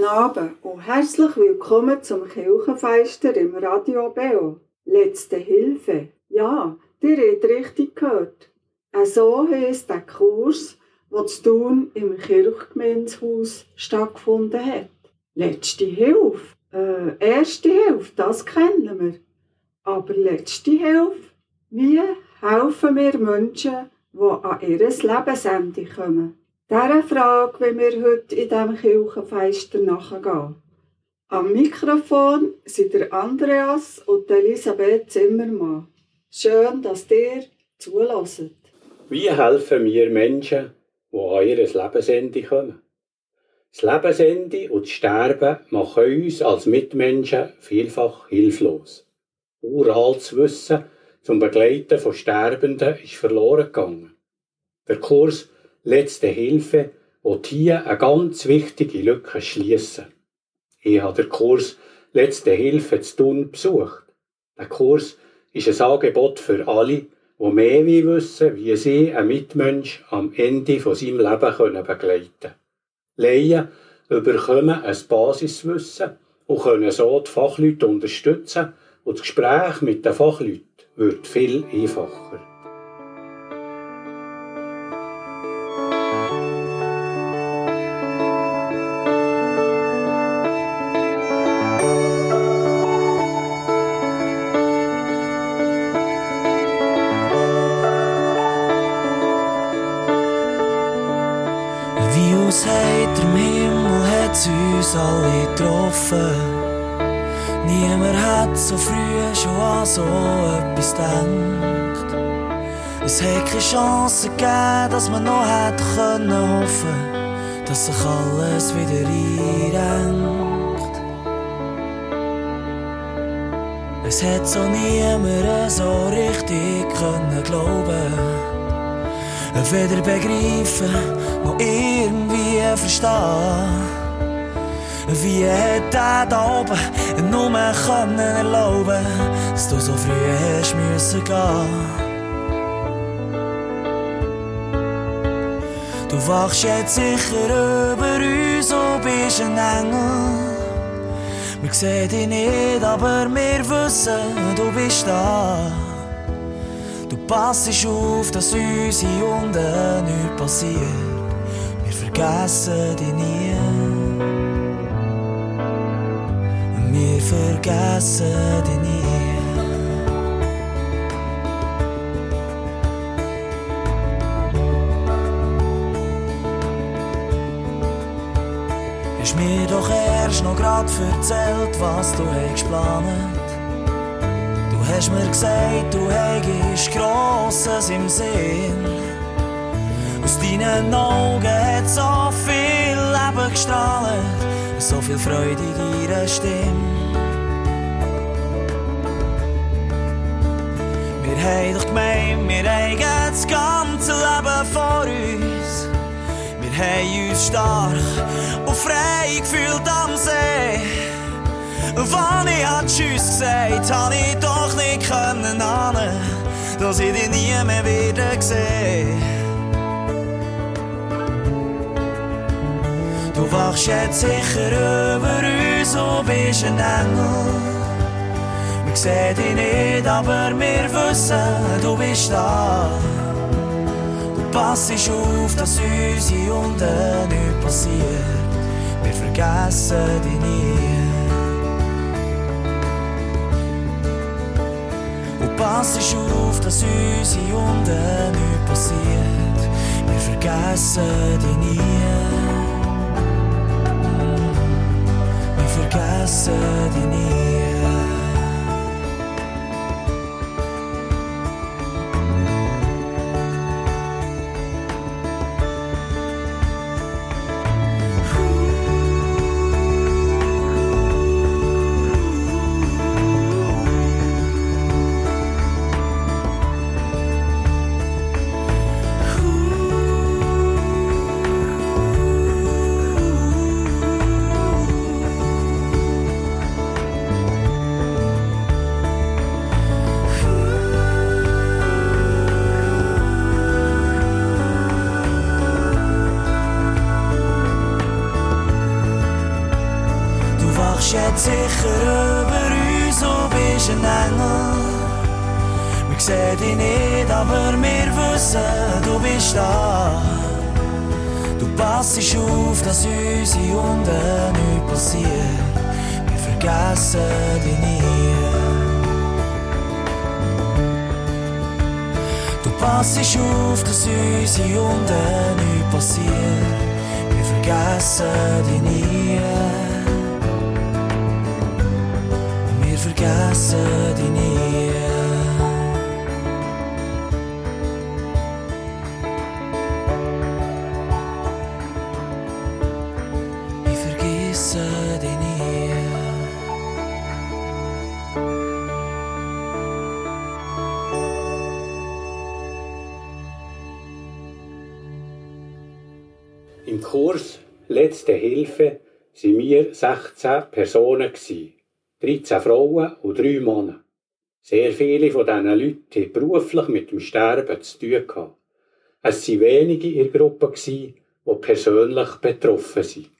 Guten Abend und herzlich willkommen zum Kirchenfeister im Radio Beo. Letzte Hilfe. Ja, ihr habt richtig gehört. So heisst der Kurs, der zu Thun im Kirchgemeinshaus stattgefunden hat. Letzte Hilfe. Äh, erste Hilfe, das kennen wir. Aber letzte Hilfe, wie helfen wir Menschen, die an ihr Lebensende kommen? Dieser Frage wenn wir heute in diesem Kirchenfeister nachgehen. Am Mikrofon sind Andreas und Elisabeth Zimmermann. Schön, dass ihr zulässt. Wie helfen wir Menschen, die an ihr Lebensende kommen? Das Lebensende und das Sterben machen uns als Mitmenschen vielfach hilflos. Uraltes Wissen zum Begleiten von Sterbenden ist verloren gegangen. Der Kurs Letzte Hilfe will hier eine ganz wichtige Lücke schließen. Ich habe den Kurs Letzte Hilfe zu tun besucht. Der Kurs ist ein Angebot für alle, die mehr wissen, wie sie einen Mitmensch am Ende von seinem Leben können begleiten können. Laien bekommen ein Basiswissen und können so die Fachleute unterstützen und das Gespräch mit den Fachleuten wird viel einfacher. So früh schon an so etwas gedacht. Es hätte keine Chance gegeben, dass man noch hätte können hoffen, dass sich alles wieder einrenkt. Es hätte so niemand so richtig können glauben. Weder begreifen, noch irgendwie verstehen. Wie er da oben nur können erlauben, dass du so früh hast müssen gehen? Du wachst jetzt sicher über uns und bist ein Engel. Wir sehen dich nicht, aber wir wissen, du bist da. Du passt auf, dass uns hier unten nichts passiert. Wir vergessen dich nie. Vergessen dich nie. Hast mir doch erst noch grad erzählt, was du hast geplant. Du hast mir gesagt, du hättest Grosses im Sinn. Aus deinen Augen hat so viel Leben gestrahlt so viel Freude in ihrer Stimme. Haben doch gemeint, wir haben das ganze Leben vor uns. Wir haben uns stark und frei gefühlt am See. Wann ich hat Tschüss gesagt, habe ich doch nicht können ahnen, dass ich dich nie mehr wieder sehe. Du wachst jetzt sicher über uns und bist ein Engel. Wir sehen dich nicht, aber wir wissen, du bist da. Du passt auf, dass uns hier unten nichts passiert. Wir vergessen dich nie. Du passt auf, dass uns hier unten nichts passiert. Wir vergessen dich nie. vergessen die nie. Nie. Im Kurs Letzte Hilfe waren wir 16 Personen. gewesen. 13 Frauen und 3 Männer. Sehr viele von diesen Leuten hatten beruflich mit dem Sterben zu tun. Es waren wenige in der Gruppe, die persönlich betroffen sind.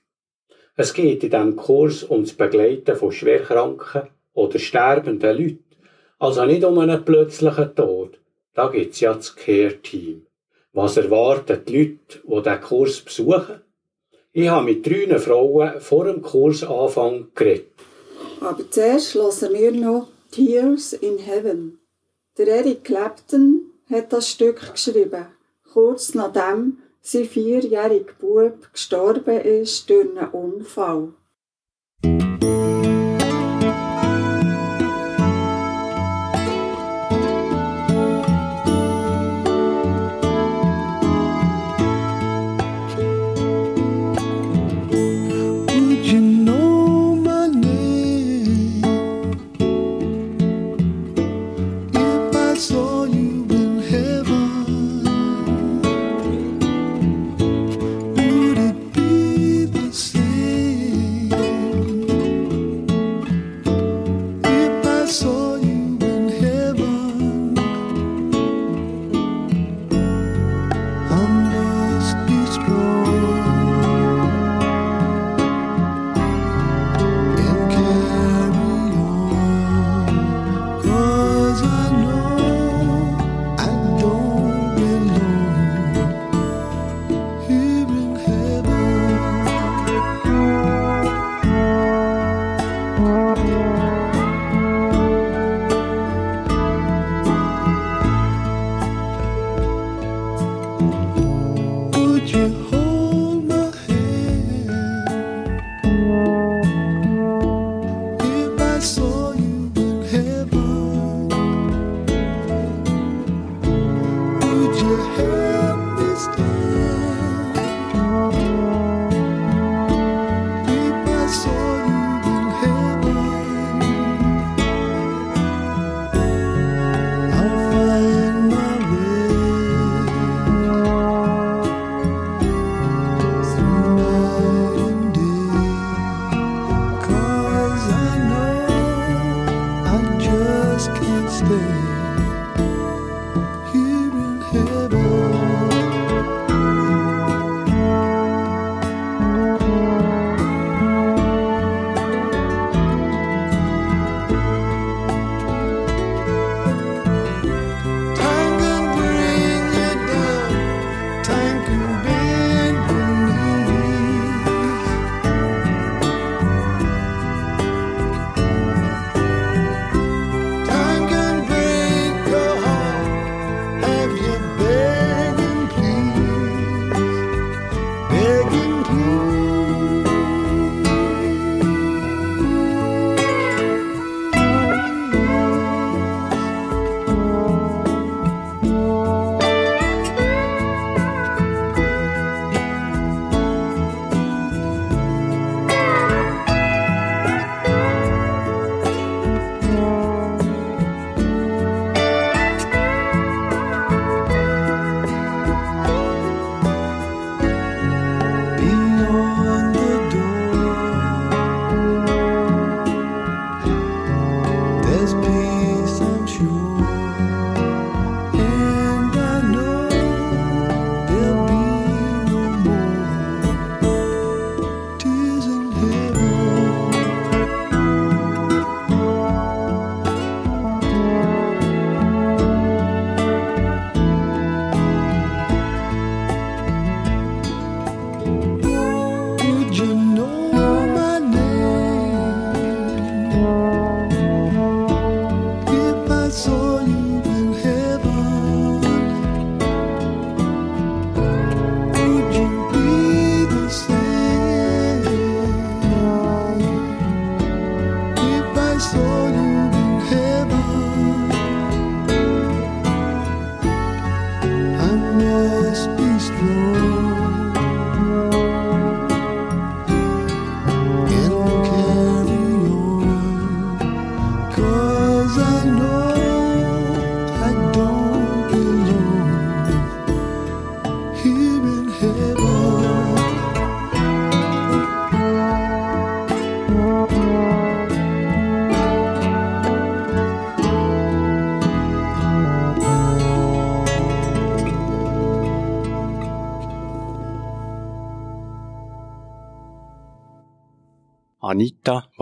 Es geht in diesem Kurs um das Begleiten von schwerkranken oder sterbenden Leuten. Also nicht um einen plötzlichen Tod. Da gibt es ja das Care-Team. Was erwarten die Leute, die diesen Kurs besuchen? Ich habe mit drei Frauen vor dem Kursanfang geredet. Aber zuerst hören wir noch Tears in Heaven. Der Eric Clapton hat das Stück geschrieben, kurz nachdem sein vierjähriger Bub gestorben ist durch einen Unfall.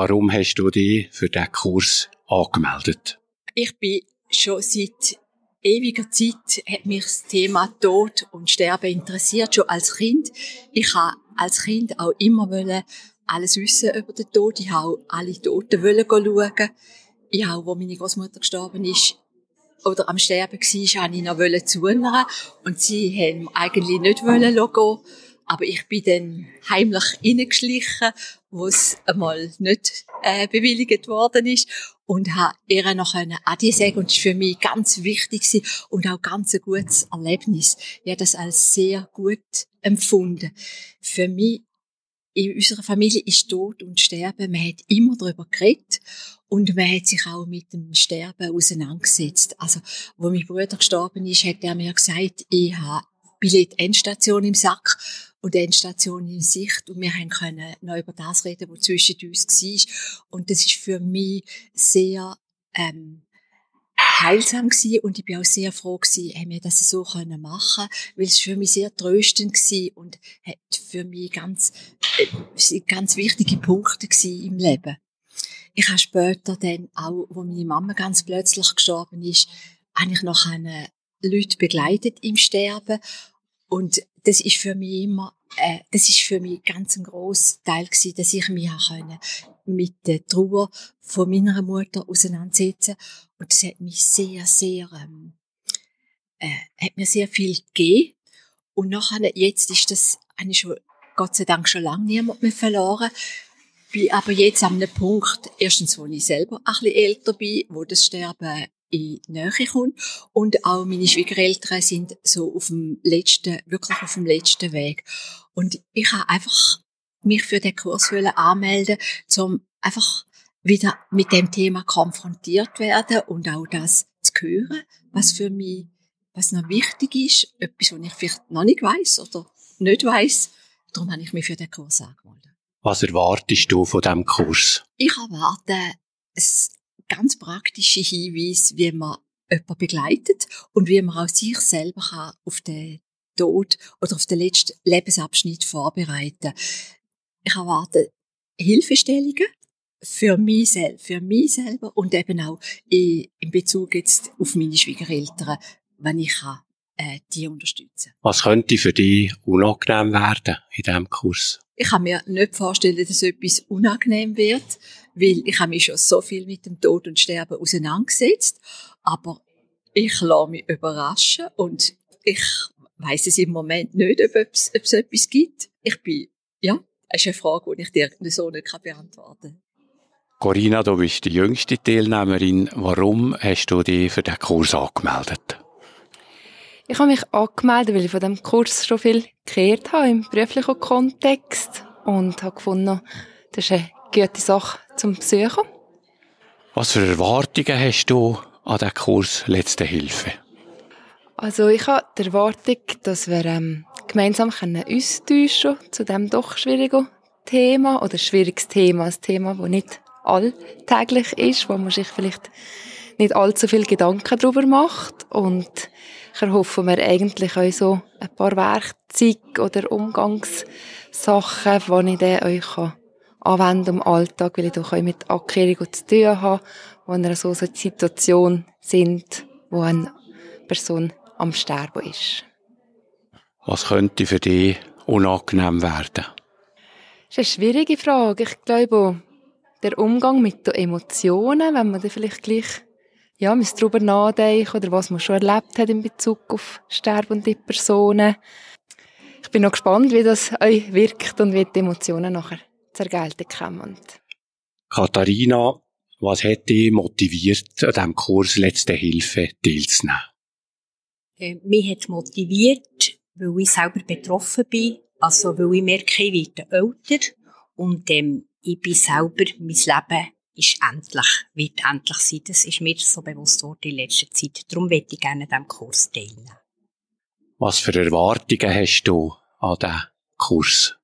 Warum hast du dich für diesen Kurs angemeldet? Ich bin schon seit ewiger Zeit hat mich das Thema Tod und Sterben interessiert, schon als Kind. Ich habe als Kind auch immer alles wissen über den Tod. Ich habe auch alle Toten schauen. Ich habe, wo meine Großmutter gestorben ist, oder am Sterben war, habe ich noch wollen zuhören. Und sie haben eigentlich nicht gehen. Aber ich bin dann heimlich reingeschlichen, wo es einmal nicht äh, bewilligt worden ist und habe ihr noch eine Adi sagen und das war für mich ganz wichtig und auch ganz ein gutes Erlebnis. Ich habe das als sehr gut empfunden. Für mich in unserer Familie ist Tod und Sterben, man hat immer darüber geredet und man hat sich auch mit dem Sterben auseinandergesetzt. Also, wo mein Bruder gestorben ist, hat er mir gesagt, ich habe Billett Endstation im Sack und Endstation in Sicht und wir haben können noch über das reden, was zwischen uns war. Und das ist für mich sehr ähm, heilsam gewesen und ich bin auch sehr froh gewesen, haben wir das so machen, weil es für mich sehr tröstend gewesen und hat für mich ganz äh, ganz wichtige Punkte im Leben. Ich habe später dann auch, wo meine Mama ganz plötzlich gestorben ist, eigentlich noch eine Leute begleitet im Sterben und das ist für mich immer, äh, das ist für mich ganz ein grosser Teil gewesen, dass ich mich auch können mit der Trauer von meiner Mutter auseinandersetzen. Und das hat mich sehr, sehr, ähm, äh, hat mir sehr viel gegeben. Und nachher, jetzt ist das, habe ich schon, Gott sei Dank schon lange niemand mehr verloren, bin aber jetzt an einem Punkt, erstens, wo ich selber ein bisschen älter bin, wo das Sterben in Nähe kommt. Und auch meine Schwiegereltern sind so auf dem letzten, wirklich auf dem letzten Weg. Und ich habe einfach mich für den Kurs anmelden, um einfach wieder mit dem Thema konfrontiert werden und auch das zu hören, was für mich, was noch wichtig ist, etwas, was ich vielleicht noch nicht weiß oder nicht weiß. Darum habe ich mich für den Kurs angemeldet. Was erwartest du von diesem Kurs? Ich erwarte ein ganz praktische Hinweise, wie man jemanden begleitet und wie man auch sich selber kann auf den Tod oder auf den letzten Lebensabschnitt vorbereiten. Ich erwarte Hilfestellungen für mich selber, für mich selber und eben auch in Bezug jetzt auf meine Schwiegereltern, wenn ich kann, äh, die unterstützen. Was könnte für dich unangenehm werden in diesem Kurs? Ich kann mir nicht vorstellen, dass etwas unangenehm wird, weil ich habe mich schon so viel mit dem Tod und Sterben auseinandergesetzt, aber ich lasse mich überraschen und ich weiß es im Moment nicht, ob es, ob es etwas gibt. Ich bin, ja, das ist eine Frage, die ich dir so nicht beantworten kann. Corinna, du bist die jüngste Teilnehmerin. Warum hast du dich für diesen Kurs angemeldet? Ich habe mich angemeldet, weil ich von diesem Kurs schon viel gehört habe im beruflichen Kontext und habe gefunden, das ist eine gute Sache zum Besuchen. Was für Erwartungen hast du an diesen Kurs Letzte Hilfe? Also ich habe die Erwartung, dass wir ähm, gemeinsam können austauschen zu diesem doch schwierigen Thema oder schwieriges Thema, ein Thema, das nicht alltäglich ist, wo man sich vielleicht nicht allzu viel Gedanken darüber macht und ich erhoffe mir eigentlich auch so ein paar Werkzeuge oder Umgangssachen, die ich dann euch anwenden im Alltag, weil ich doch auch mit Abkehrung zu tun habe, wo in so einer Situation sind, wo eine Person am Sterben ist. Was könnte für dich unangenehm werden? Das ist eine schwierige Frage. Ich glaube, der Umgang mit den Emotionen, wenn man da vielleicht gleich ja, man darüber nachdenken oder was man schon erlebt hat in Bezug auf sterbende Personen. Ich bin noch gespannt, wie das euch wirkt und wie die Emotionen nachher zur Geltung kommen. Katharina, was hat dich motiviert, an diesem Kurs Letzte Hilfe teilzunehmen? Äh, mich hat motiviert, weil ich selber betroffen bin, also weil ich merke, ich werde älter und ähm, ich bin selber, mein Leben ist endlich, wird endlich sein. Das ist mir so bewusst worden in letzter Zeit. Darum möchte ich gerne an diesem Kurs teilnehmen. Was für Erwartungen hast du an diesen Kurs?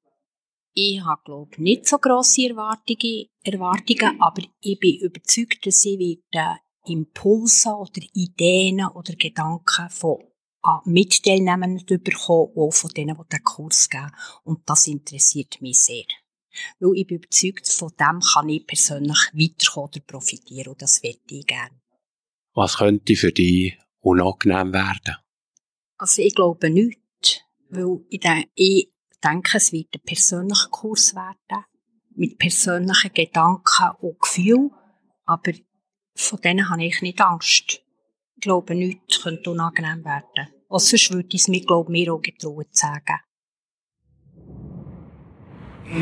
Ich habe, glaube ich, nicht so grosse Erwartungen, Erwartungen, aber ich bin überzeugt, dass ich werde Impulse oder Ideen oder Gedanken von Mitteilnehmenden bekommen, auch von denen, die den Kurs geben. Und das interessiert mich sehr. Weil ich bin überzeugt, von dem kann ich persönlich weiterkommen oder profitieren und das möchte ich gerne. Was könnte für dich unangenehm werden? Also ich glaube nicht, weil ich, de ich denke, es wird ein persönlicher Kurs werden, mit persönlichen Gedanken und Gefühlen, aber von denen habe ich nicht Angst. Ich glaube, nichts könnte unangenehm werden. Auch sonst würde ich es mir, glaube ich, mir auch getrauen zu sagen. Hab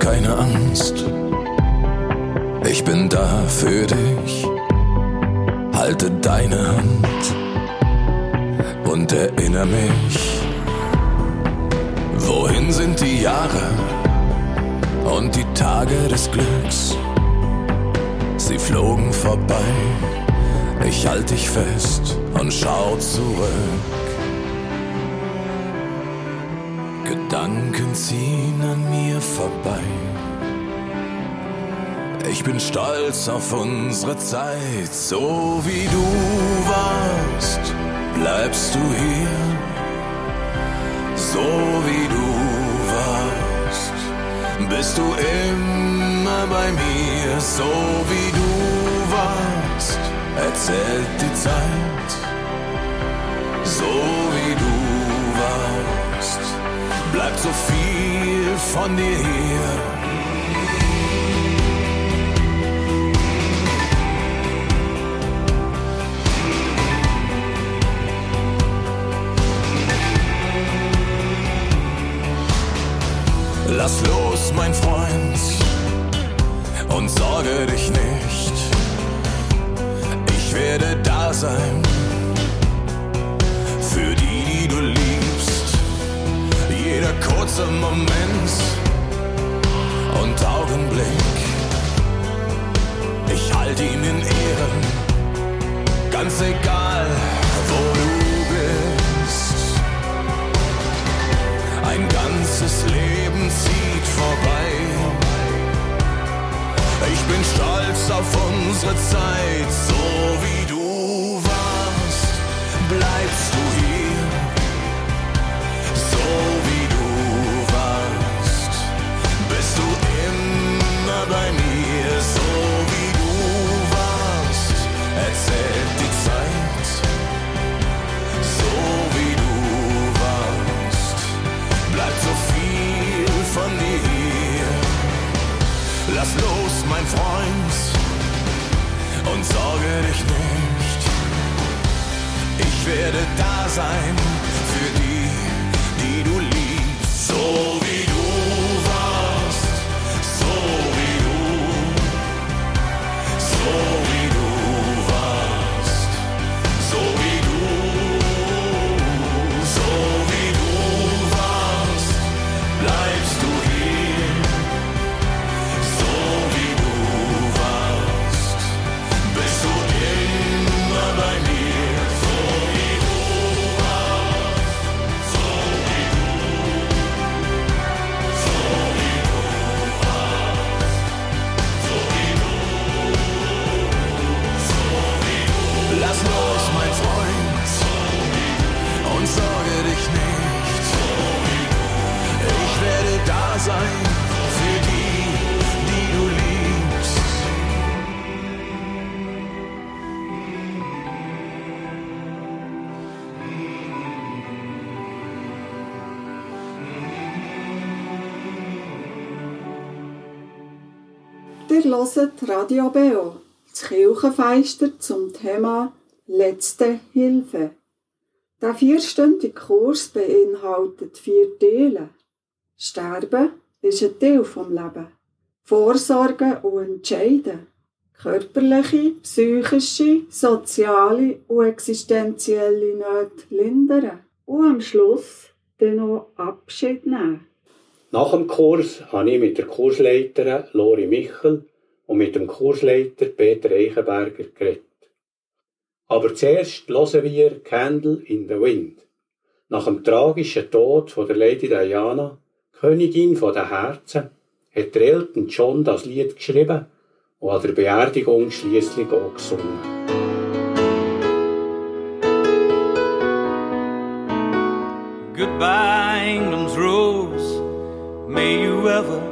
keine Angst, ich bin da für dich. Halte deine Hand und erinnere mich. Wohin sind die Jahre und die Tage des Glücks? Sie flogen vorbei, ich halte dich fest und schau zurück. Gedanken ziehen an mir vorbei. Ich bin stolz auf unsere Zeit, so wie du warst, bleibst du hier. So wie du bist du immer bei mir, so wie du warst, erzählt die Zeit. So wie du warst, bleibt so viel von dir hier. Lass los, mein Freund, und sorge dich nicht. Ich werde da sein für die, die du liebst. Jeder kurze Moment und Augenblick. Ich halte ihn in Ehren, ganz egal, wo du Ein ganzes Leben zieht vorbei. Ich bin stolz auf unsere Zeit, so wie du warst, bleibst du hört Radio Beo, das Kirchenfeister zum Thema Letzte Hilfe. Der vierstündige Kurs beinhaltet vier Teile. Sterben ist ein Teil vom Leben. Vorsorgen und entscheiden. Körperliche, psychische, soziale und existenzielle Nöte lindern. Und am Schluss dann noch Abschied nehmen. Nach dem Kurs habe ich mit der Kursleiterin Lori Michel und mit dem Kursleiter Peter Eichenberger geredet. Aber zuerst hören wir Candle in the Wind. Nach dem tragischen Tod von der Lady Diana, Königin der Herzen, hat Elton John das Lied geschrieben und an der Beerdigung schließlich auch gesungen. Goodbye, England's rose. May you ever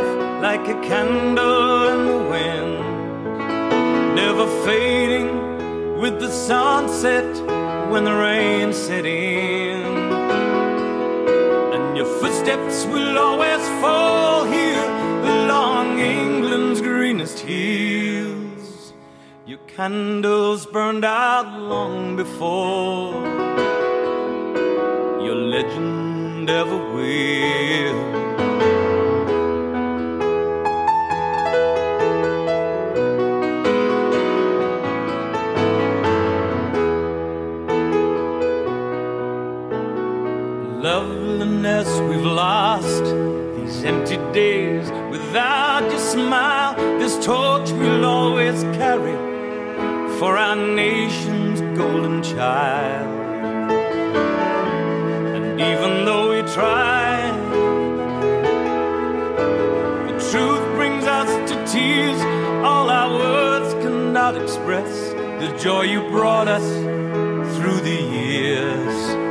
like a candle in the wind, never fading with the sunset when the rain set in. And your footsteps will always fall here along England's greenest hills. Your candles burned out long before your legend ever will. Loveliness we've lost these empty days without your smile. This torch we'll always carry for our nation's golden child. And even though we try, the truth brings us to tears. All our words cannot express the joy you brought us through the years.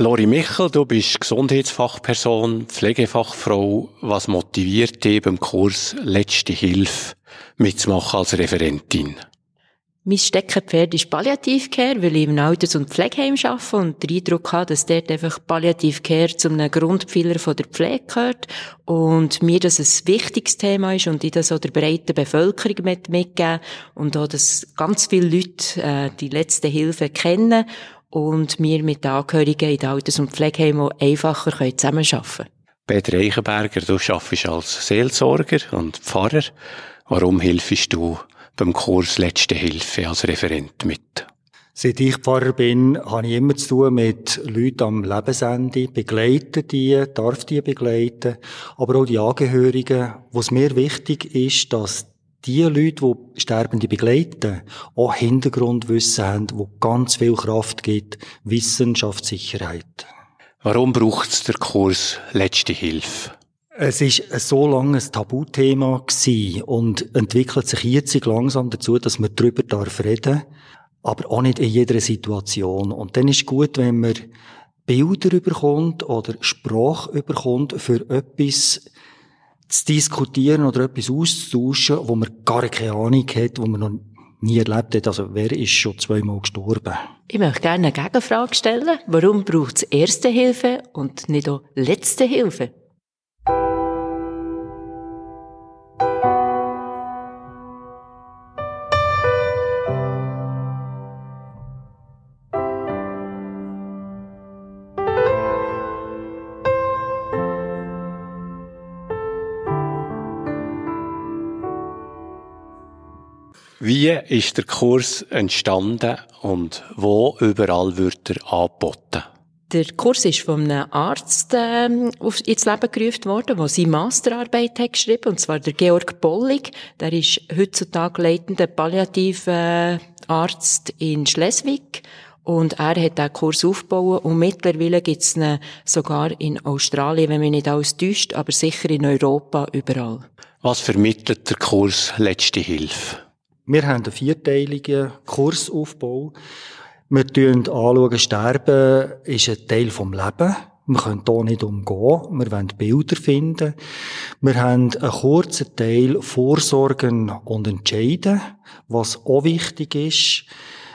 Lori Michel, du bist Gesundheitsfachperson, Pflegefachfrau. Was motiviert dich beim Kurs Letzte Hilfe mitzumachen als Referentin? Mein Steckenpferd ist Palliativcare, weil ich im Alters- und Pflegeheim arbeite und den Eindruck habe, dass dort einfach Palliativcare zu einem Grundpfeiler der Pflege gehört und mir das ein wichtiges Thema ist und ich das auch der breiten Bevölkerung mit mitgeben und auch, dass ganz viele Leute äh, die letzte Hilfe kennen und wir mit den Angehörigen in den Alters- und Pflegeheimen einfacher können zusammenarbeiten können. Peter Eichenberger, du arbeitest als Seelsorger und Pfarrer. Warum hilfst du beim Kurs Letzte Hilfe als Referent mit? Seit ich Pfarrer bin, habe ich immer zu tun mit Leuten am Lebensende, begleite die, darf die begleiten, aber auch die Angehörigen, wo es mir wichtig ist, dass die Leute, die Sterbende begleiten, auch Hintergrundwissen haben, wo ganz viel Kraft gibt, Wissenschaftssicherheit. Warum braucht der Kurs Letzte Hilfe? Es ist so lange ein Tabuthema gewesen und entwickelt sich jetzt langsam dazu, dass man darüber darf reden, aber auch nicht in jeder Situation. Und dann ist gut, wenn man Bilder überkommt oder Sprache überkommt für etwas zu diskutieren oder etwas auszutauschen, wo man gar keine Ahnung hat, wo man noch nie erlebt hat. Also wer ist schon zweimal gestorben? Ich möchte gerne eine Gegenfrage stellen. Warum braucht es Erste Hilfe und nicht auch Letzte Hilfe? Wie ist der Kurs entstanden und wo überall wird er angeboten? Der Kurs ist von einem Arzt auf, ins Leben gerufen worden, der seine Masterarbeit hat geschrieben, und zwar der Georg Bollig. Der ist heutzutage leitender palliativer Arzt in Schleswig. Und er hat den Kurs aufgebaut und mittlerweile gibt es ihn sogar in Australien, wenn mich nicht alles täuscht, aber sicher in Europa überall. Was vermittelt der Kurs Letzte Hilfe? Wir haben einen vierteiligen Kursaufbau. Wir anschauen, Sterben ist ein Teil vom Leben. Wir können hier nicht umgehen. Wir wollen Bilder finden. Wir haben einen kurzen Teil Vorsorgen und Entscheiden, was auch wichtig ist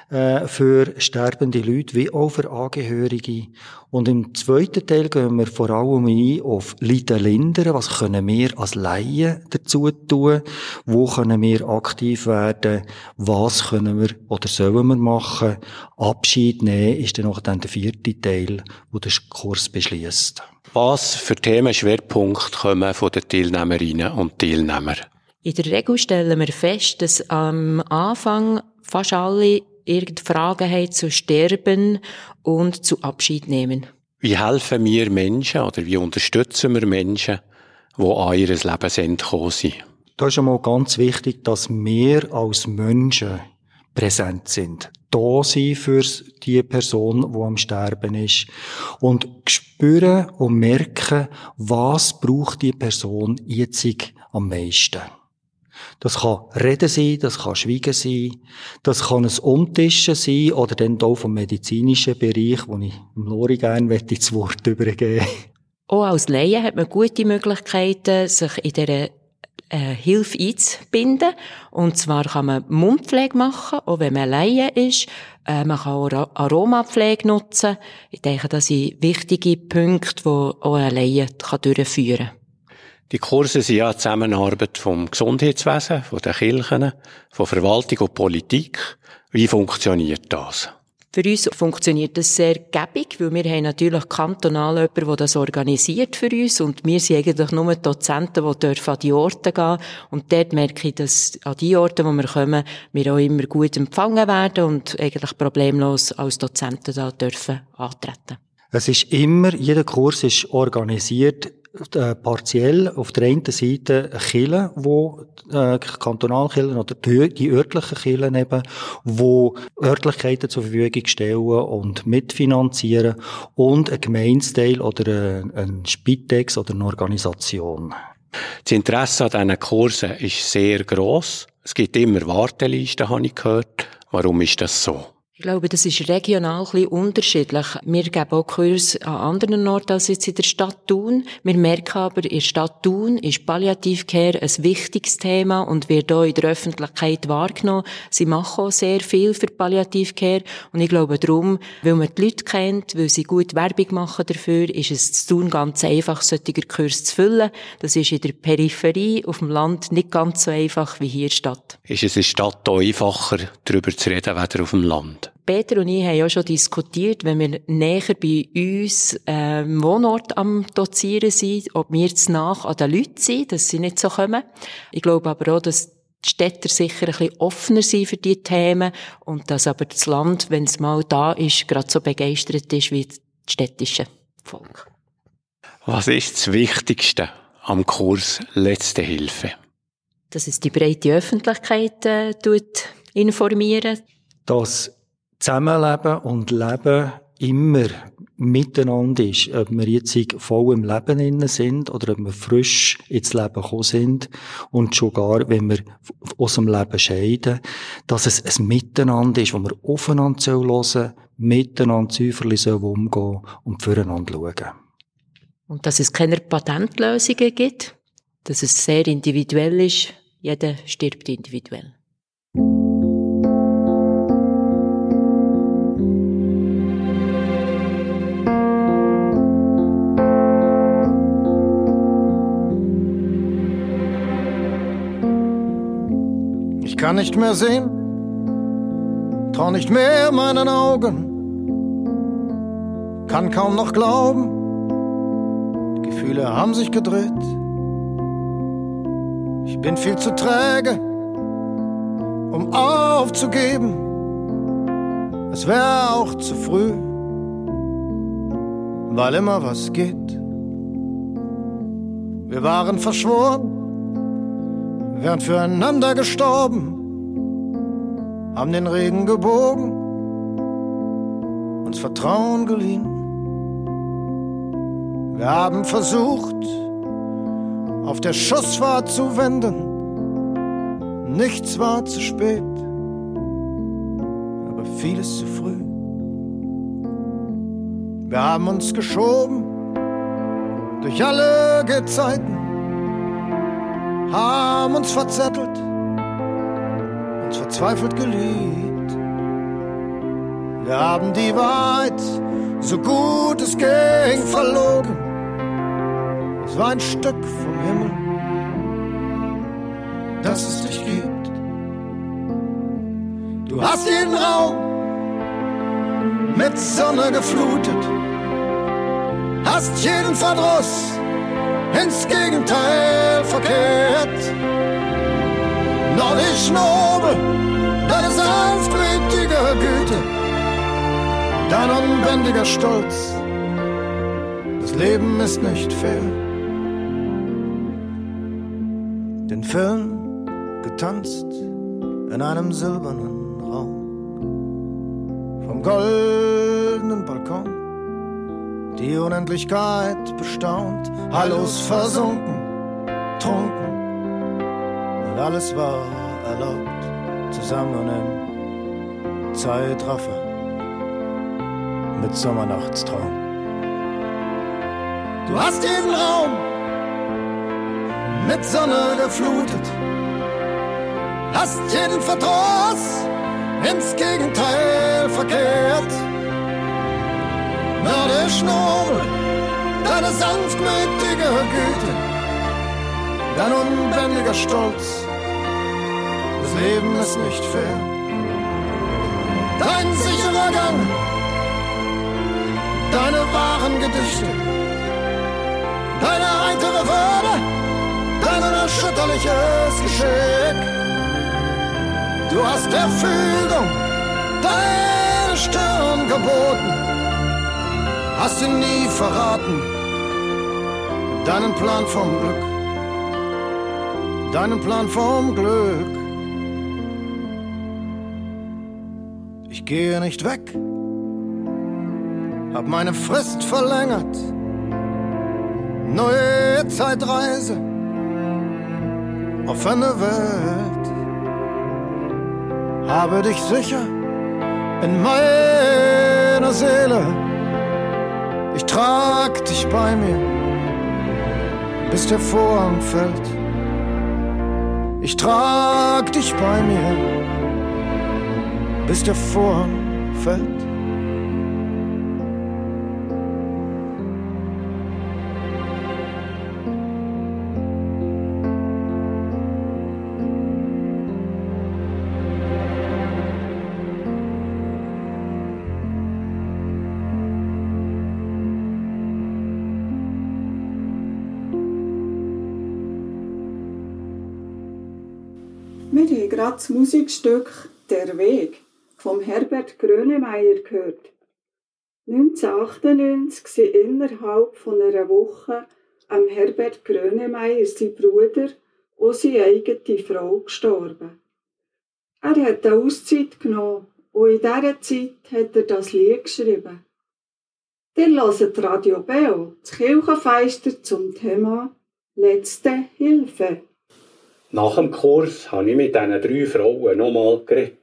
äh, für sterbende Leute wie auch für Angehörige. Und im zweiten Teil gehen wir vor allem ein auf Leiden lindern. Was können wir als Laien dazu tun? Wo können wir aktiv werden? Was können wir oder sollen wir machen? Abschied nehmen ist dann noch dann der vierte Teil, wo der Kurs beschließt. Was für Themenschwerpunkte kommen von den Teilnehmerinnen und Teilnehmern? In der Regel stellen wir fest, dass am Anfang fast alle irgendeine Fragen haben zu Sterben und zu Abschied nehmen. Wie helfen wir Menschen oder wie unterstützen wir Menschen, die an ihr Lebensende gekommen sind? Da ist einmal ganz wichtig, dass wir als Menschen präsent sind. Da sind für die Person, die am Sterben ist. Und spüren und merken, was braucht die Person jetzt am meisten. Das kann Reden sein, das kann Schweigen sein, das kann ein Umtischen sein oder dann auch vom medizinischen Bereich, wo ich dem Lori gerne das Wort übergeben Auch als Laie hat man gute Möglichkeiten, sich in dieser äh, Hilfe einzubinden. Und zwar kann man Mundpflege machen, auch wenn man Laie ist. Äh, man kann auch Aromapflege nutzen. Ich denke, das sind wichtige Punkte, die auch ein Laie durchführen kann. Die Kurse sind ja eine Zusammenarbeit vom Gesundheitswesen, von den Kirchen, von Verwaltung und Politik. Wie funktioniert das? Für uns funktioniert das sehr gäbig, weil wir haben natürlich kantonal jemanden, der das organisiert für uns und wir sind eigentlich nur Dozenten, die dürfen an die Orte gehen und dort merke ich, dass an die Orte, wo wir kommen, wir auch immer gut empfangen werden und eigentlich problemlos als Dozenten da dürfen antreten. Es ist immer, jeder Kurs ist organisiert partiell auf der einen Seite Kirchen, wo äh, Kantonalkirchen oder die, örtlichen Kirchen eben, wo Örtlichkeiten zur Verfügung stellen und mitfinanzieren und ein Gemeindesteil oder ein, ein Spitex oder eine Organisation. Das Interesse an diesen Kursen ist sehr gross. Es gibt immer Wartelisten, habe ich gehört. Warum ist das so? Ich glaube, das ist regional ein bisschen unterschiedlich. Wir geben auch Kurse an anderen Orten als jetzt in der Stadt Thun. Wir merken aber, in der Stadt Thun ist Palliativcare ein wichtiges Thema und wird auch in der Öffentlichkeit wahrgenommen. Sie machen auch sehr viel für Palliativcare und ich glaube darum, weil man die Leute kennt, weil sie gut Werbung machen dafür, ist es zu tun ganz einfach, solche Kurse zu füllen. Das ist in der Peripherie, auf dem Land nicht ganz so einfach wie hier in der Stadt. Ist es in der Stadt auch einfacher, darüber zu reden, weder auf dem Land? Peter und ich haben ja schon diskutiert, wenn wir näher bei uns ähm, Wohnort am Dozieren sind, ob wir jetzt nach an den Leuten sind, dass sie nicht so kommen. Ich glaube aber auch, dass die Städter sicher ein bisschen offener sind für diese Themen und dass aber das Land, wenn es mal da ist, gerade so begeistert ist wie das städtische Volk. Was ist das Wichtigste am Kurs Letzte Hilfe? Dass es die breite Öffentlichkeit äh, tut informieren. Dass Zusammenleben und Leben immer miteinander ist, ob wir jetzt voll im Leben innen sind oder ob wir frisch ins Leben gekommen sind und schon gar, wenn wir aus dem Leben scheiden, dass es ein Miteinander ist, wo wir aufeinander hören sollen, miteinander säuferlich umgehen und füreinander schauen. Und dass es keine Patentlösungen gibt, dass es sehr individuell ist, jeder stirbt individuell. Kann nicht mehr sehen, trau nicht mehr meinen Augen, kann kaum noch glauben, die Gefühle haben sich gedreht. Ich bin viel zu träge, um aufzugeben. Es wäre auch zu früh, weil immer was geht. Wir waren verschworen, wären füreinander gestorben, haben den Regen gebogen, uns Vertrauen geliehen. Wir haben versucht, auf der Schussfahrt zu wenden. Nichts war zu spät, aber vieles zu früh. Wir haben uns geschoben durch alle Gezeiten, haben uns verzettelt, uns verzweifelt geliebt. Wir haben die Wahrheit, so gut es ging, verlogen. Es war ein Stück vom Himmel, das es dich gibt. Du hast jeden Raum mit Sonne geflutet, hast jeden Verdruss ins Gegenteil verkehrt. Noch nicht nobel, deine sanftmütige Güte, dein unbändiger Stolz. Das Leben ist nicht fair. Den Film getanzt in einem silbernen Raum. Vom goldenen Balkon die Unendlichkeit bestaunt, hallos versunken, trunken und alles war erlaubt, zusammen im Zeitraffer mit Sommernachtstraum. Du hast den Raum mit Sonne geflutet, hast jeden Verdruss ins Gegenteil verkehrt. Mördisch nobel, deine sanftmütige Güte, dein unbändiger Stolz. Leben ist nicht fair. Dein sicherer Gang, deine wahren Gedichte, deine heitere Würde, dein unerschütterliches Geschick. Du hast der Fügung deine Stirn geboten, hast ihn nie verraten, deinen Plan vom Glück, deinen Plan vom Glück. Gehe nicht weg, hab meine Frist verlängert, neue Zeitreise, offene Welt. Habe dich sicher in meiner Seele. Ich trag dich bei mir, bis der Vorhang fällt. Ich trag dich bei mir, bis der Vorhang fällt. Wir gerade das Musikstück Der Weg vom Herbert Grönemeyer gehört. 1998 sind innerhalb von einer Woche am Herbert Grönemeyer, sein Bruder, und seine eigene Frau gestorben. Er hat eine Auszeit genommen und in dieser Zeit hat er das Lied geschrieben. Ihr hört Radio Beo, das Kirchenfeister zum Thema Letzte Hilfe. Nach dem Kurs habe ich mit diesen drei Frauen nochmal geredet.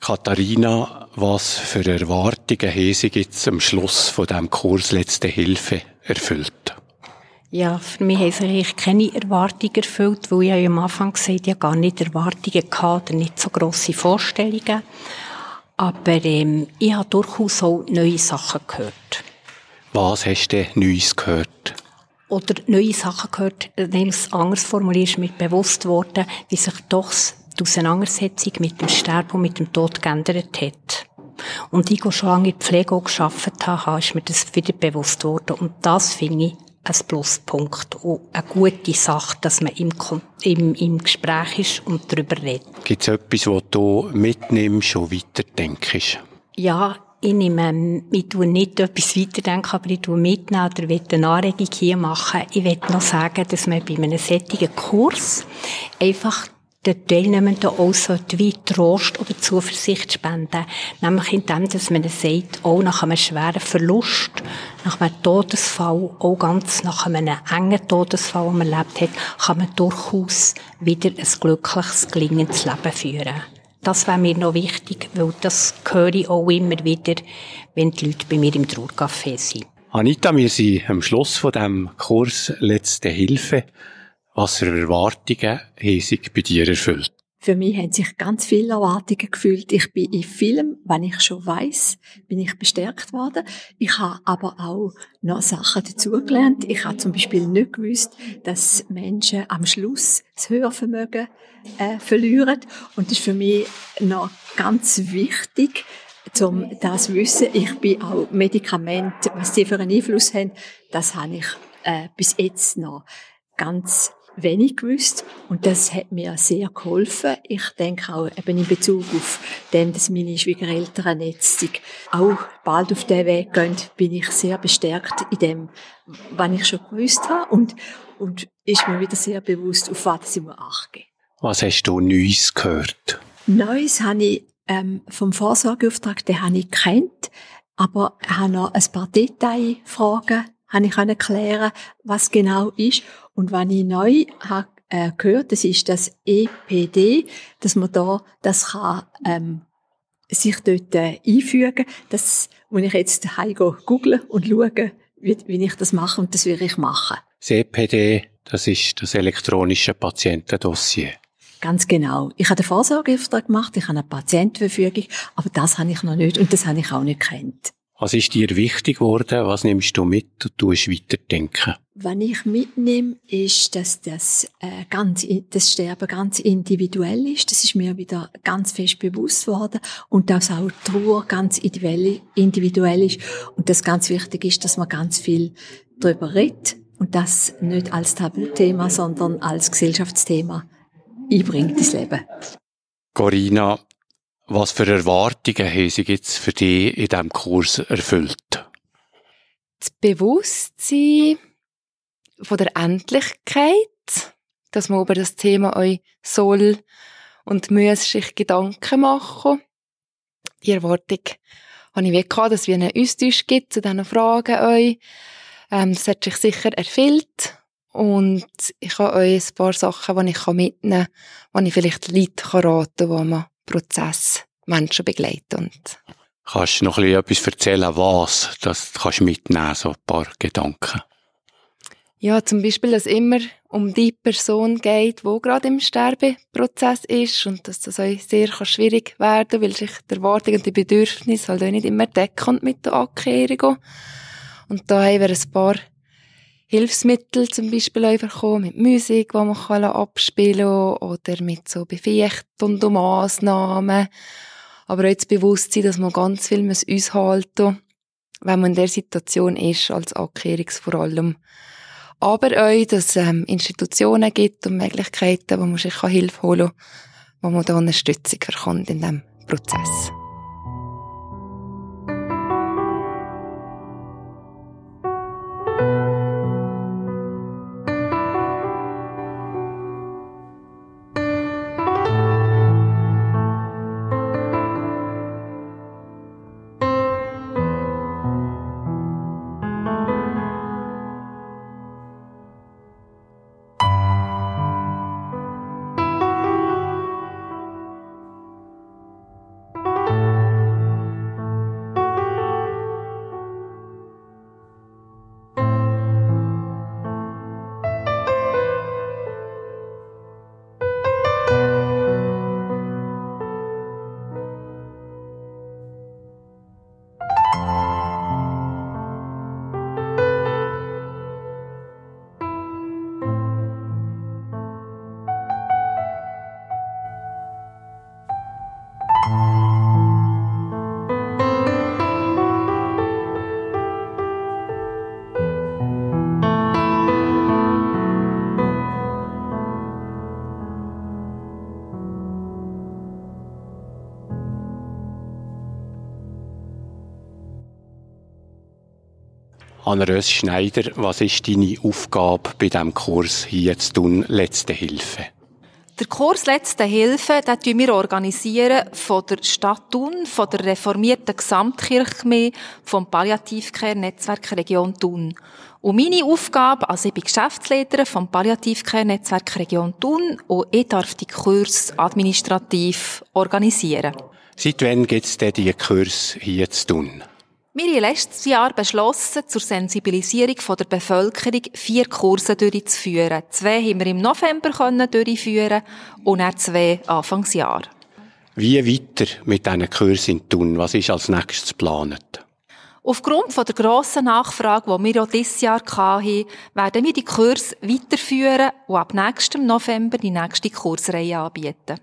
Katharina, was für Erwartungen haben Sie jetzt am Schluss von dem Kurs Letzte Hilfe erfüllt? Ja, für mich haben sich keine Erwartungen erfüllt, weil ich ja am Anfang gesagt habe, ich gar nicht Erwartungen gehabt, nicht so grosse Vorstellungen. Aber ähm, ich habe durchaus auch neue Sachen gehört. Was hast du Neues gehört? Oder neue Sachen gehört, wenn es anders formuliert, mit bewusst worden, wie sich doch die Auseinandersetzung mit dem Sterben und mit dem Tod geändert hat. Und ich schon lange in der Pflege gearbeitet habe, ist mir das wieder bewusst worden. Und das finde ich ein Pluspunkt und eine gute Sache, dass man im, im, im Gespräch ist und darüber redet. Gibt es etwas, was du mitnimmst und weiterdenkst? Ja, ich nehme, ich tue nicht etwas weiterdenken, aber ich tue mitnehmen oder will eine Anregung hier machen. Ich will noch sagen, dass man bei einem sättigen Kurs einfach den Teilnehmenden auch wie Trost oder Zuversicht spenden. Nämlich indem, dass man sagt, auch nach einem schweren Verlust, nach einem Todesfall, auch ganz nach einem engen Todesfall, den man erlebt hat, kann man durchaus wieder ein glückliches, gelingendes Leben führen. Das wäre mir noch wichtig, weil das höre ich auch immer wieder, wenn die Leute bei mir im Trauercafé sind. Anita, wir sind am Schluss von dem Kurs Letzte Hilfe. Was für Erwartungen haben sich bei dir erfüllt? Für mich haben sich ganz viele Erwartungen gefühlt. Ich bin in Film, wenn ich schon weiß, bin ich bestärkt worden. Ich habe aber auch noch Sachen dazugelernt. Ich habe zum Beispiel nicht gewusst, dass Menschen am Schluss das Hörvermögen äh, verlieren. Und das ist für mich noch ganz wichtig, um das zu wissen. Ich bin auch Medikamente, was die für einen Einfluss haben, das habe ich äh, bis jetzt noch ganz wenig gewusst und das hat mir sehr geholfen. Ich denke auch eben in Bezug auf dem, dass meine Schwiegereltern jetzt auch bald auf den Weg gehen, bin ich sehr bestärkt in dem, was ich schon gewusst habe und, und ist mir wieder sehr bewusst, auf was ich mir achte. Was hast du Neues gehört? Neues habe ich ähm, vom Vorsorgeauftrag, den habe ich kennt, aber ich habe noch ein paar Detailfragen habe ich erklären, was genau ist. Und was ich neu habe, äh, gehört, das ist das EPD, dass man da das kann, ähm, sich dort äh, einfügen. Das muss ich jetzt heim googeln und schauen, wie, wie ich das mache und das will ich machen. Das EPD, das ist das elektronische Patientendossier. Ganz genau. Ich habe den Vorsorgeauftrag gemacht, ich habe eine Patientenverfügung, aber das habe ich noch nicht und das habe ich auch nicht kennt. Was ist dir wichtig geworden? Was nimmst du mit und tust weiterdenken? Was ich mitnehme, ist, dass das, äh, ganz, das Sterben ganz individuell ist. Das ist mir wieder ganz fest bewusst worden. Und dass auch die Trauer ganz individuell ist. Und das ganz wichtig ist, dass man ganz viel darüber redet. Und das nicht als Tabuthema, sondern als Gesellschaftsthema einbringt ins Leben. Corina, was für Erwartungen haben Sie jetzt für dich in diesem Kurs erfüllt? Das Bewusstsein von der Endlichkeit, dass man über das Thema euch soll und muss sich Gedanken machen. Die Erwartung habe ich gehabt, dass es einen Austausch gibt zu diesen Fragen euch. Ähm, das hat sich sicher erfüllt. Und ich habe euch ein paar Sachen, die ich mitnehmen kann, die ich vielleicht Leute raten kann, wo man Prozess Menschen begleiten. Kannst du noch etwas erzählen, was das kannst du mitnehmen, so ein paar Gedanken? Ja, zum Beispiel, dass es immer um die Person geht, die gerade im Sterbeprozess ist und dass das euch sehr schwierig werden kann, weil sich die Erwartungen und die Bedürfnisse halt auch nicht immer decken mit der Ankehrung. Und da haben wir ein paar Hilfsmittel zum Beispiel bekommen, mit Musik, die man abspielen kann, oder mit so Befechten Massnahmen. Aber auch das Bewusstsein, dass man ganz viel aushalten muss, wenn man in der Situation ist, als Abkehrungs vor allem. Aber auch, dass es ähm, Institutionen gibt und Möglichkeiten, wo man sich Hilfe holen kann, wo man da Unterstützung bekommt in diesem Prozess. Anna-Rös Schneider, was ist deine Aufgabe bei diesem Kurs hier zu tun, Letzte Hilfe? Der Kurs Letzte Hilfe, den organisieren wir organisieren von der Stadt Thun, von der reformierten Gesamtkirche, vom Palliativcare-Netzwerk Region Thun. Und meine Aufgabe, also ich bin Geschäftsleiterin vom Palliativcare-Netzwerk Region Thun und ich darf die Kurs administrativ organisieren. Seit wann gibt es denn die Kurs hier zu tun? Wir haben letztes Jahr beschlossen, zur Sensibilisierung der Bevölkerung vier Kurse durchzuführen. Zwei haben wir im November durchführen und dann zwei Anfangsjahr. Wie weiter mit diesen Kursen in Thun? Was ist als nächstes geplant? Aufgrund der grossen Nachfrage, die wir auch dieses Jahr hatten, werden wir die Kurse weiterführen und ab nächstem November die nächste Kursreihe anbieten.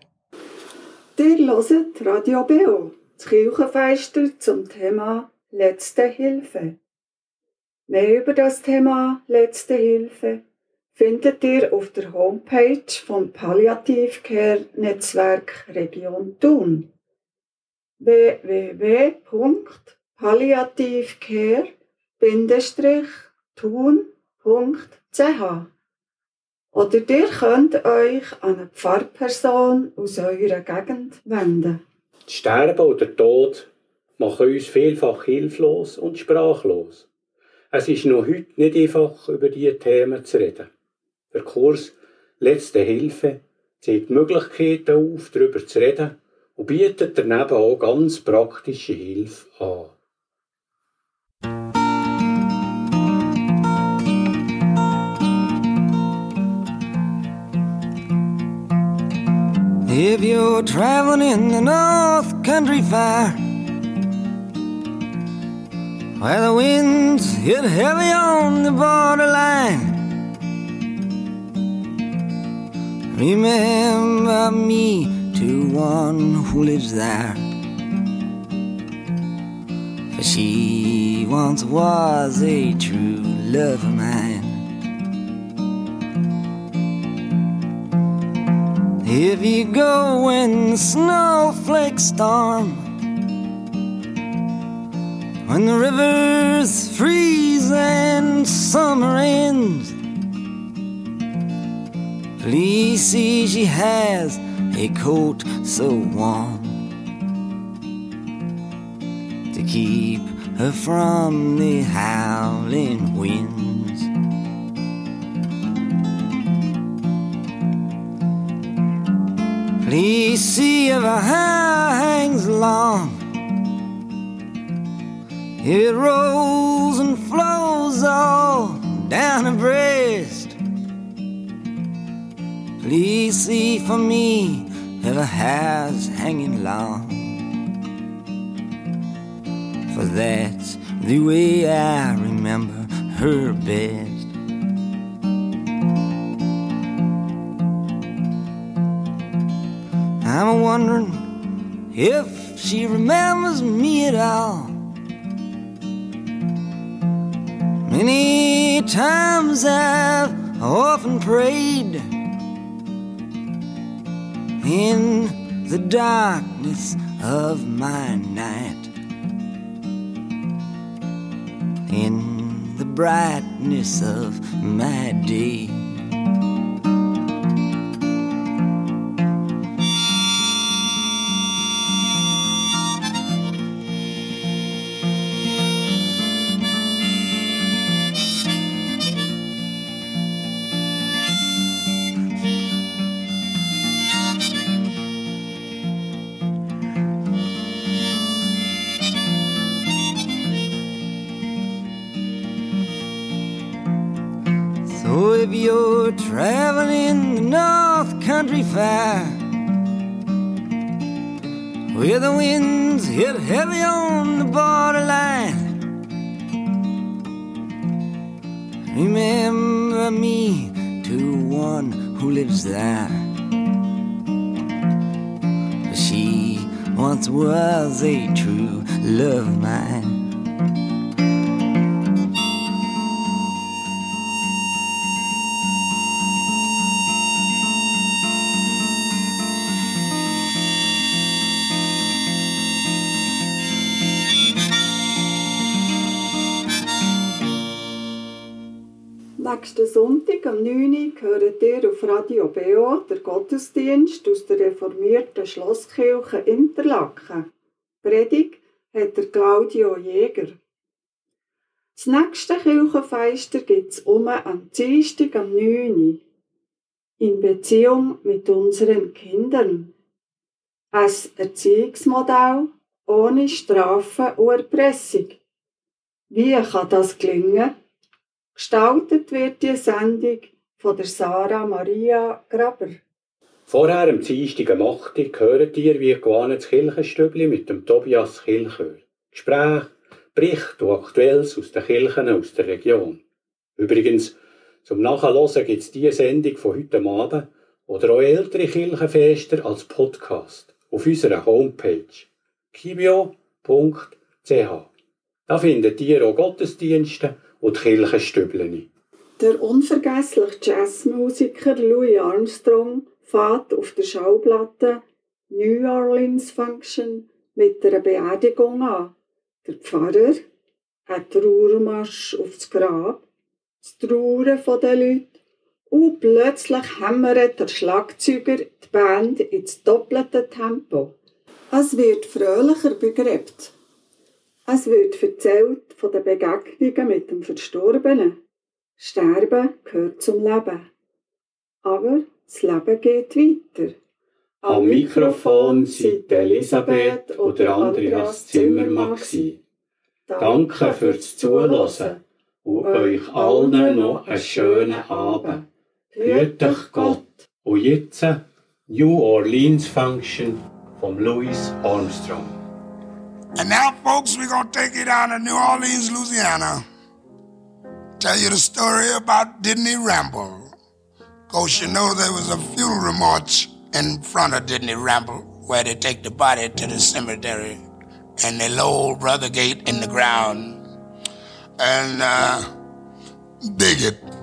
Ihr hört Radio BO, das Kirchenfeister zum Thema Letzte Hilfe. Mehr über das Thema Letzte Hilfe findet ihr auf der Homepage vom Palliativcare Netzwerk Region Thun www.palliativcare-thun.ch Oder ihr könnt euch an eine Pfarrperson aus eurer Gegend wenden. Sterben oder Tod machen uns vielfach hilflos und sprachlos. Es ist noch heute nicht einfach, über diese Themen zu reden. Der Kurs Letzte Hilfe zeigt Möglichkeiten auf, darüber zu reden und bietet daneben auch ganz praktische Hilfe an. If you're traveling in the North Country Fair Where the winds hit heavy on the borderline. Remember me to one who lives there. For she once was a true love of mine. If you go when the snowflakes storm when the rivers freeze and summer ends. Please see she has a coat so warm to keep her from the howling winds. Please see if her hair hangs long it rolls and flows all down her breast. Please see for me her hair's hanging long. For that's the way I remember her best. I'm wondering if she remembers me at all. Many times I've often prayed in the darkness of my night. In the brightness of my day. Nächsten Sonntag am 9. Uhr hört ihr auf Radio BO der Gottesdienst aus der reformierten Schlosskirche Interlaken. Predigt hat der Claudio Jäger. Das nächste Kirchenfeister gibt es um am Dienstag am 9. Uhr. In Beziehung mit unseren Kindern. Ein Erziehungsmodell ohne Strafe und Erpressung. Wie kann das gelingen? Gestaltet wird die Sendung von der Sarah Maria Graber. Vorher am Dienstag am 8. Uhr hört ihr wie gewohnt das Kirchenstübli mit dem Tobias Kilchör. Gespräch, Bericht und Aktuelles aus den Kirchen aus der Region. Übrigens, zum Nachhören gibt es diese Sendung von heute Abend oder auch ältere Kirchenfester als Podcast auf unserer Homepage kibio.ch. Da findet ihr auch Gottesdienste und die Kirchenstübli. Der unvergessliche Jazzmusiker Louis Armstrong fährt auf der Schauplatte New Orleans Function mit einer Beerdigung an. Der Pfarrer hat Trauermarsch aufs Grab, das Trauern der Leute und plötzlich hämmert der Schlagzeuger die Band ins doppelte Tempo. Es wird fröhlicher begräbt. Es wird erzählt von den Begegnungen mit dem Verstorbenen. Sterben gehört zum Leben. Aber das Leben geht weiter. Am Mikrofon sind Elisabeth oder Andreas Zimmermann. gewesen. Danke fürs Zuhören und euch allen noch einen schönen Abend. Hüt euch Gott. Und jetzt New Orleans Function von Louis Armstrong. And now, folks, we're going to take you down to New Orleans, Louisiana. Tell you the story about Disney Ramble. Cause you know there was a funeral march in front of Disney Ramble where they take the body to the cemetery and they lower Brother Gate in the ground and uh, dig it.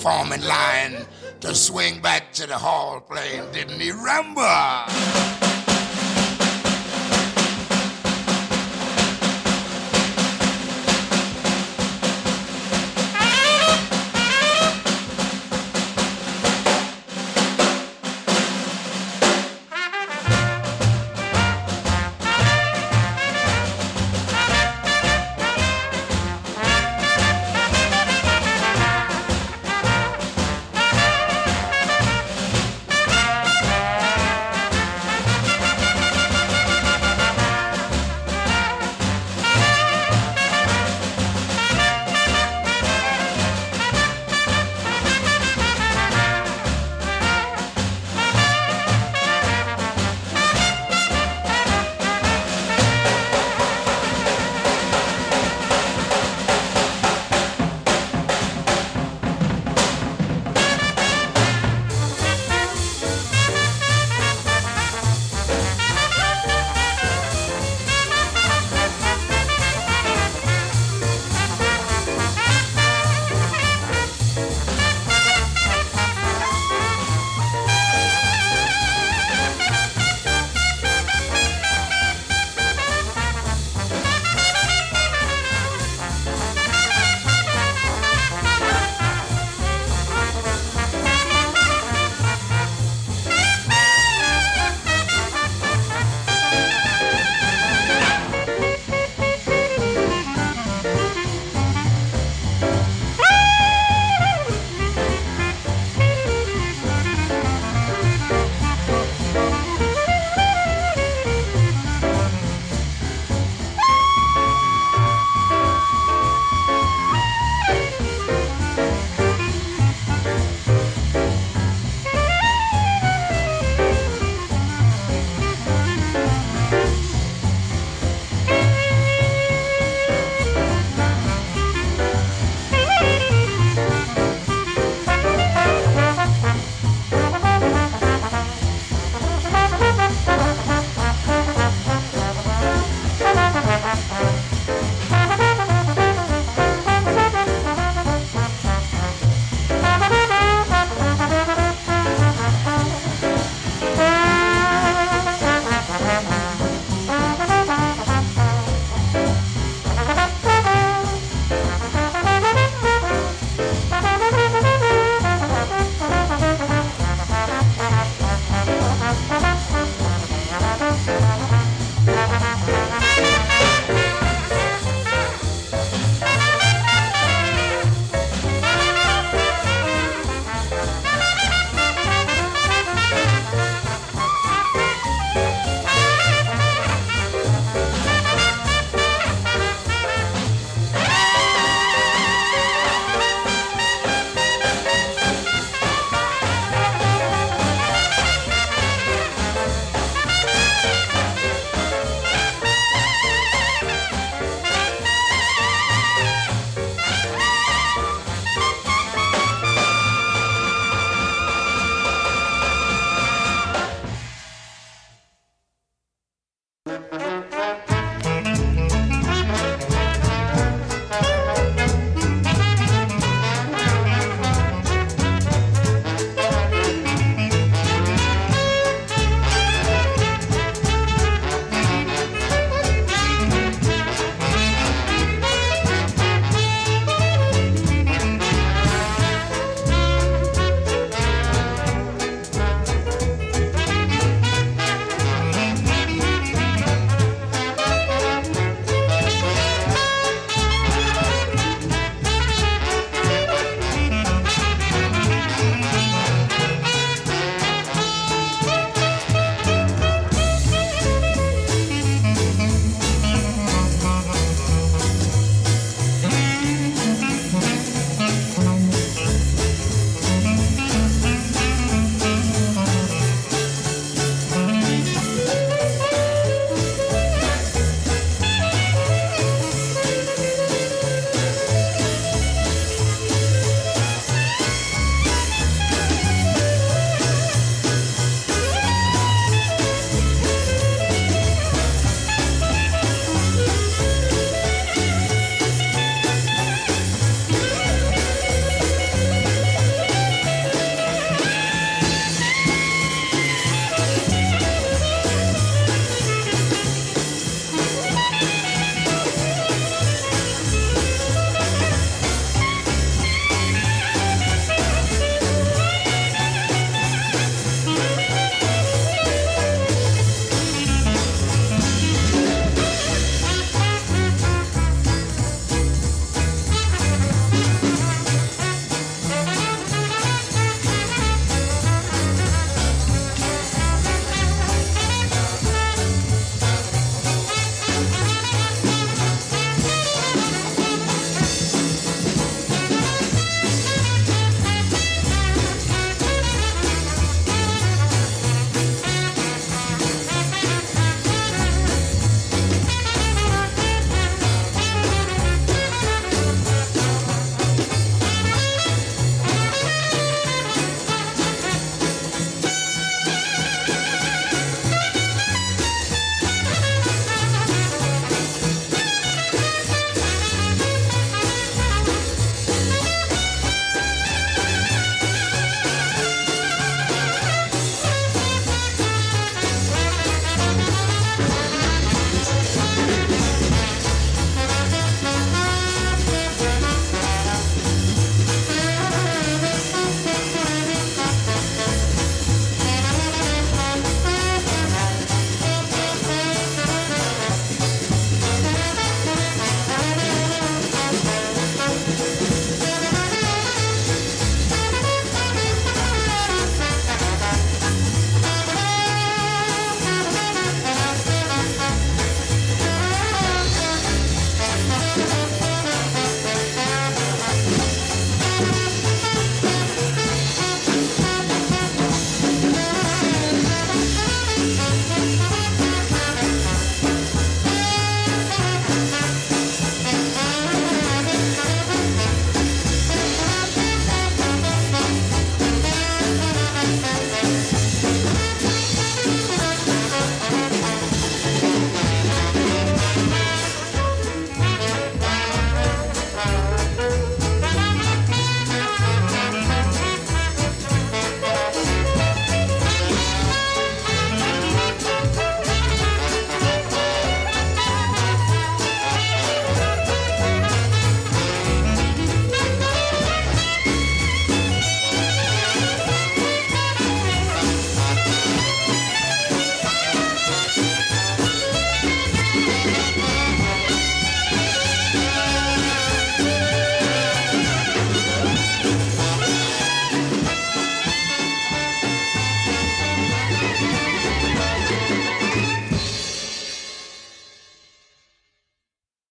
Forming line to swing back to the hall playing Didn't He Rumble?